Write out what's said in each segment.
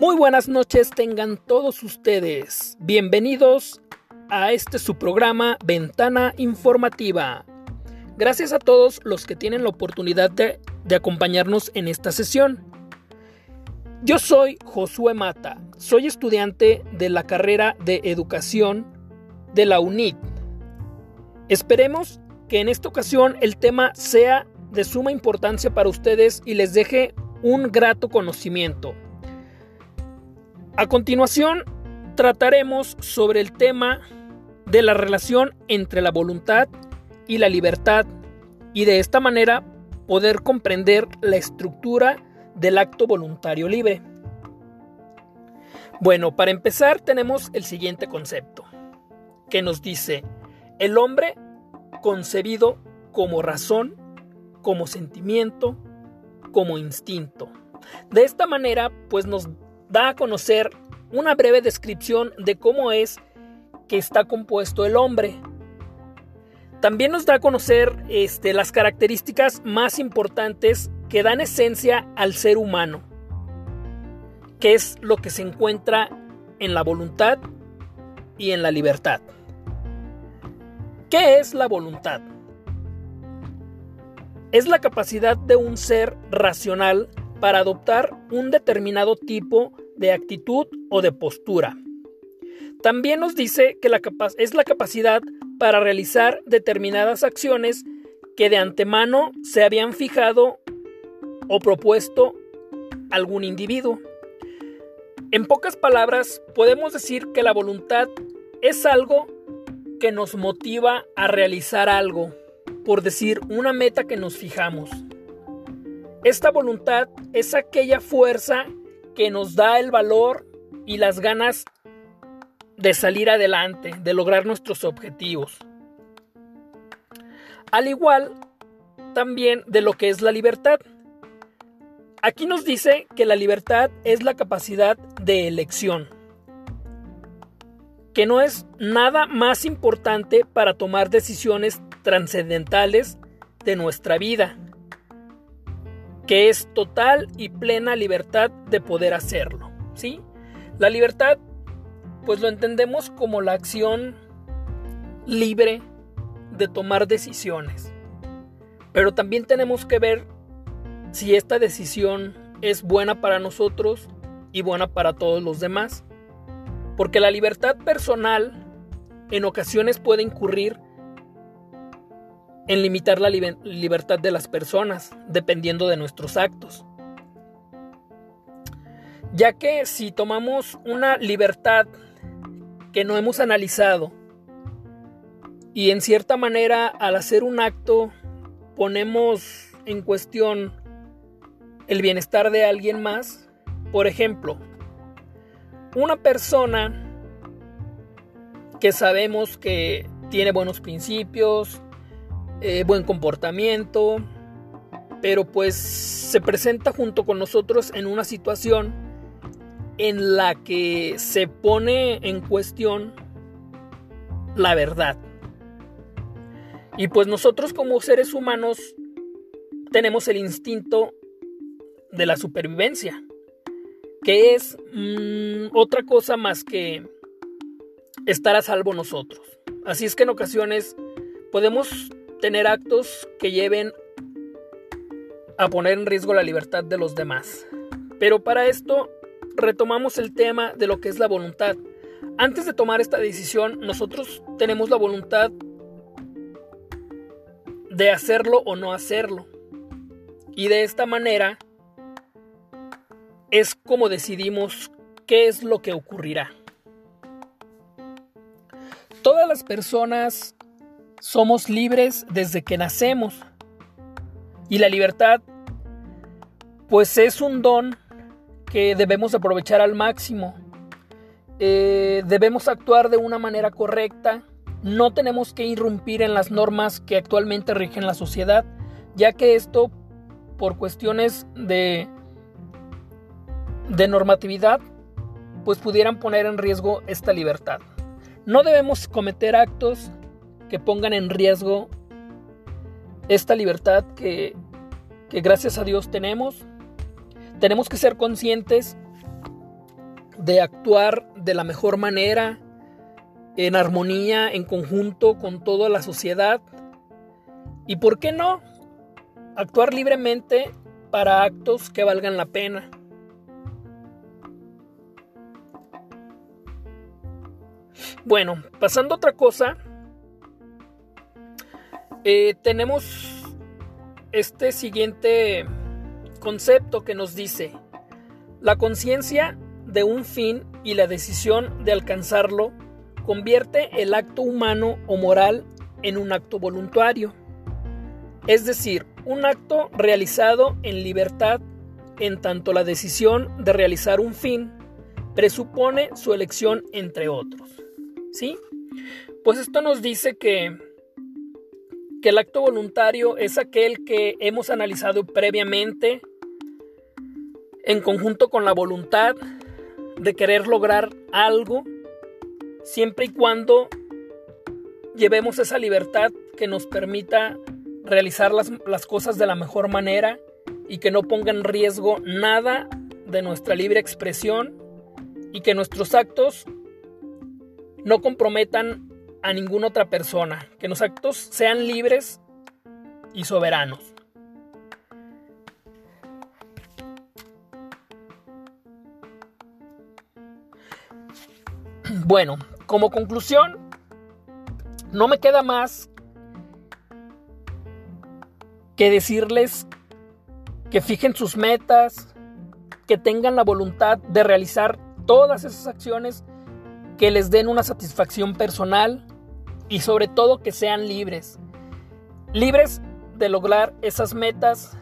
Muy buenas noches tengan todos ustedes. Bienvenidos a este su programa Ventana Informativa. Gracias a todos los que tienen la oportunidad de, acompañarnos en esta sesión. Yo soy Josué Mata, soy estudiante de la carrera de Educación de la UNIT. Esperemos que en esta ocasión el tema sea de suma importancia para ustedes y les deje un grato conocimiento. A continuación, trataremos sobre el tema de la relación entre la voluntad y la libertad y de esta manera poder comprender la estructura del acto voluntario libre. Bueno, para empezar tenemos el siguiente concepto, que nos dice, el hombre concebido como razón, como sentimiento, como instinto. De esta manera, pues nos da a conocer una breve descripción de cómo es que está compuesto el hombre. También nos da a conocer este, las características más importantes que dan esencia al ser humano, que es lo que se encuentra en la voluntad y en la libertad. ¿Qué es la voluntad? Es la capacidad de un ser racional para adoptar un determinado tipo de actitud o de postura. También nos dice que la es la capacidad para realizar determinadas acciones que de antemano se habían fijado o propuesto algún individuo. En pocas palabras, podemos decir que la voluntad es algo que nos motiva a realizar algo, por decir una meta que nos fijamos. Esta voluntad es aquella fuerza que nos da el valor y las ganas de salir adelante, de lograr nuestros objetivos. Al igual también de lo que es la libertad. Aquí nos dice que la libertad es la capacidad de elección, que no es nada más importante para tomar decisiones trascendentales de nuestra vida que es total y plena libertad de poder hacerlo, ¿sí? La libertad pues lo entendemos como la acción libre de tomar decisiones. Pero también tenemos que ver si esta decisión es buena para nosotros y buena para todos los demás. Porque la libertad personal en ocasiones puede incurrir en limitar la libertad de las personas, dependiendo de nuestros actos. Ya que si tomamos una libertad que no hemos analizado y en cierta manera al hacer un acto ponemos en cuestión el bienestar de alguien más, por ejemplo, una persona que sabemos que tiene buenos principios, eh, buen comportamiento, pero pues se presenta junto con nosotros en una situación en la que se pone en cuestión la verdad. Y pues nosotros como seres humanos tenemos el instinto de la supervivencia, que es mm, otra cosa más que estar a salvo nosotros. Así es que en ocasiones podemos tener actos que lleven a poner en riesgo la libertad de los demás. Pero para esto retomamos el tema de lo que es la voluntad. Antes de tomar esta decisión, nosotros tenemos la voluntad de hacerlo o no hacerlo. Y de esta manera es como decidimos qué es lo que ocurrirá. Todas las personas somos libres desde que nacemos. Y la libertad, pues es un don que debemos aprovechar al máximo. Eh, debemos actuar de una manera correcta. No tenemos que irrumpir en las normas que actualmente rigen la sociedad, ya que esto, por cuestiones de, de normatividad, pues pudieran poner en riesgo esta libertad. No debemos cometer actos que pongan en riesgo esta libertad que, que gracias a Dios tenemos. Tenemos que ser conscientes de actuar de la mejor manera, en armonía, en conjunto con toda la sociedad. Y por qué no, actuar libremente para actos que valgan la pena. Bueno, pasando a otra cosa, eh, tenemos este siguiente concepto que nos dice, la conciencia de un fin y la decisión de alcanzarlo convierte el acto humano o moral en un acto voluntario, es decir, un acto realizado en libertad en tanto la decisión de realizar un fin presupone su elección entre otros. ¿Sí? Pues esto nos dice que, que el acto voluntario es aquel que hemos analizado previamente en conjunto con la voluntad de querer lograr algo, siempre y cuando llevemos esa libertad que nos permita realizar las, las, cosas de la mejor manera y que no ponga en riesgo nada de nuestra libre expresión y que nuestros actos no comprometan a ninguna otra persona, que los actos sean libres y soberanos. Bueno, como conclusión, no me queda más que decirles que fijen sus metas, que tengan la voluntad de realizar todas esas acciones que les den una satisfacción personal y sobre todo que sean libres. Libres de lograr esas metas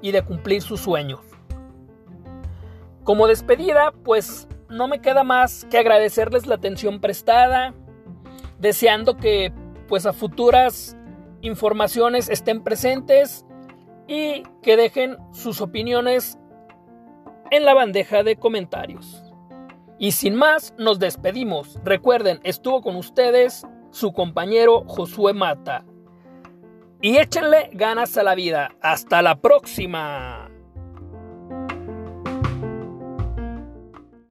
y de cumplir sus sueños. Como despedida, pues no me queda más que agradecerles la atención prestada, deseando que pues a futuras informaciones estén presentes y que dejen sus opiniones en la bandeja de comentarios. Y sin más, nos despedimos. Recuerden, estuvo con ustedes su compañero Josué Mata. Y échenle ganas a la vida. Hasta la próxima.